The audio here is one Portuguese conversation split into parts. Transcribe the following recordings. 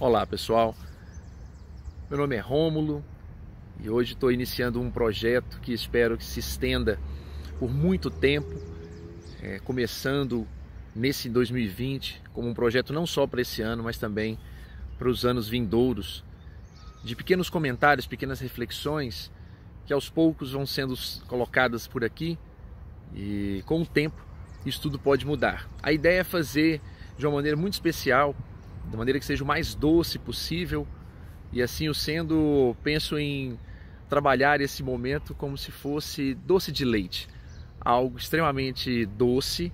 Olá pessoal, meu nome é Rômulo e hoje estou iniciando um projeto que espero que se estenda por muito tempo, é, começando nesse 2020 como um projeto não só para esse ano, mas também para os anos vindouros, de pequenos comentários, pequenas reflexões que aos poucos vão sendo colocadas por aqui e com o tempo isso tudo pode mudar. A ideia é fazer de uma maneira muito especial da maneira que seja o mais doce possível. E assim o sendo, penso em trabalhar esse momento como se fosse doce de leite, algo extremamente doce,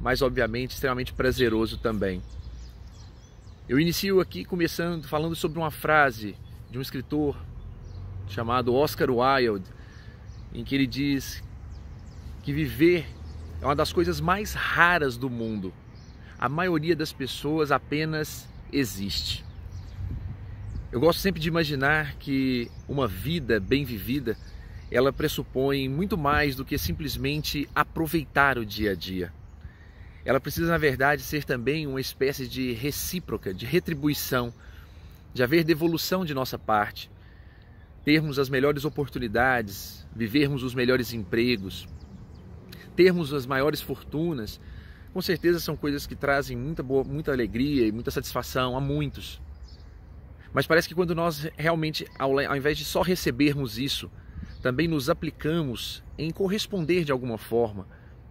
mas obviamente extremamente prazeroso também. Eu inicio aqui começando falando sobre uma frase de um escritor chamado Oscar Wilde, em que ele diz que viver é uma das coisas mais raras do mundo a maioria das pessoas apenas existe. Eu gosto sempre de imaginar que uma vida bem vivida, ela pressupõe muito mais do que simplesmente aproveitar o dia a dia. Ela precisa, na verdade, ser também uma espécie de recíproca, de retribuição, de haver devolução de nossa parte, termos as melhores oportunidades, vivermos os melhores empregos, termos as maiores fortunas, com certeza são coisas que trazem muita, boa, muita alegria e muita satisfação a muitos. Mas parece que quando nós realmente, ao, ao invés de só recebermos isso, também nos aplicamos em corresponder de alguma forma,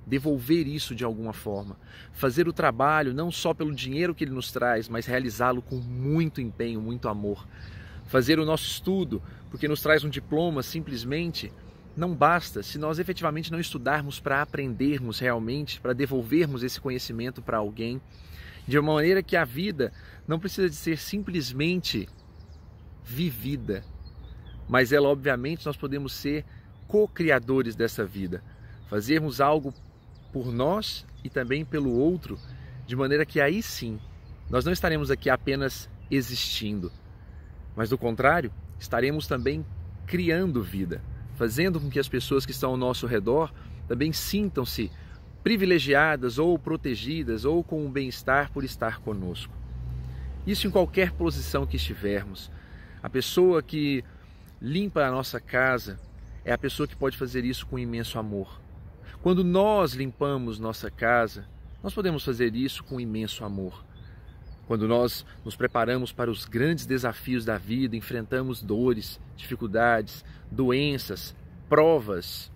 devolver isso de alguma forma, fazer o trabalho não só pelo dinheiro que ele nos traz, mas realizá-lo com muito empenho, muito amor. Fazer o nosso estudo, porque nos traz um diploma simplesmente não basta se nós efetivamente não estudarmos para aprendermos realmente, para devolvermos esse conhecimento para alguém, de uma maneira que a vida não precisa de ser simplesmente vivida, mas ela obviamente nós podemos ser co-criadores dessa vida, fazermos algo por nós e também pelo outro, de maneira que aí sim nós não estaremos aqui apenas existindo, mas do contrário, estaremos também criando vida fazendo com que as pessoas que estão ao nosso redor também sintam-se privilegiadas ou protegidas ou com um bem-estar por estar conosco. Isso em qualquer posição que estivermos. A pessoa que limpa a nossa casa é a pessoa que pode fazer isso com imenso amor. Quando nós limpamos nossa casa, nós podemos fazer isso com imenso amor. Quando nós nos preparamos para os grandes desafios da vida, enfrentamos dores, dificuldades, doenças, provas,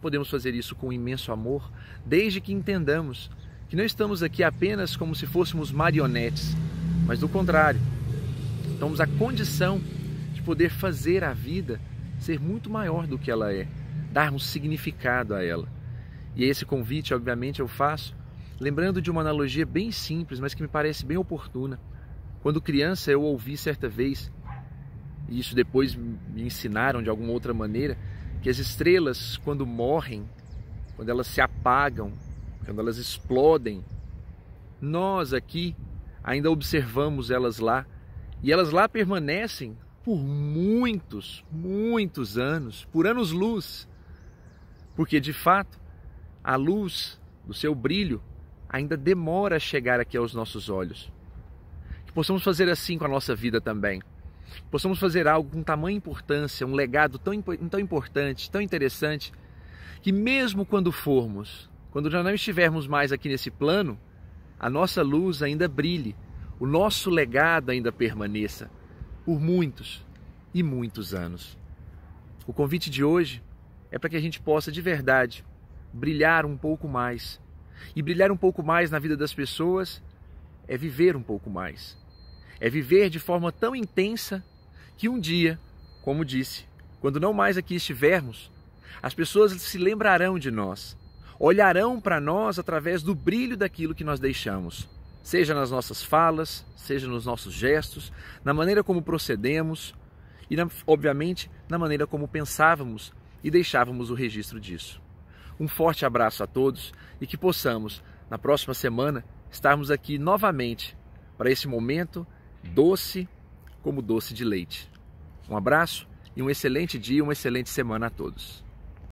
podemos fazer isso com imenso amor, desde que entendamos que não estamos aqui apenas como se fôssemos marionetes, mas do contrário, temos a condição de poder fazer a vida ser muito maior do que ela é, darmos significado a ela. E esse convite, obviamente, eu faço lembrando de uma analogia bem simples, mas que me parece bem oportuna. Quando criança, eu ouvi certa vez, e isso depois me ensinaram de alguma outra maneira, que as estrelas, quando morrem, quando elas se apagam, quando elas explodem, nós aqui ainda observamos elas lá, e elas lá permanecem por muitos, muitos anos, por anos-luz, porque de fato a luz do seu brilho ainda demora a chegar aqui aos nossos olhos. Que possamos fazer assim com a nossa vida também. Que possamos fazer algo com tamanha importância, um legado tão, tão importante, tão interessante, que mesmo quando formos, quando já não estivermos mais aqui nesse plano, a nossa luz ainda brilhe, o nosso legado ainda permaneça por muitos e muitos anos. O convite de hoje é para que a gente possa de verdade brilhar um pouco mais e brilhar um pouco mais na vida das pessoas é viver um pouco mais. É viver de forma tão intensa que um dia, como disse, quando não mais aqui estivermos, as pessoas se lembrarão de nós, olharão para nós através do brilho daquilo que nós deixamos, seja nas nossas falas, seja nos nossos gestos, na maneira como procedemos e, obviamente, na maneira como pensávamos e deixávamos o registro disso. Um forte abraço a todos e que possamos, na próxima semana, estarmos aqui novamente para esse momento doce como doce de leite. Um abraço e um excelente dia, uma excelente semana a todos.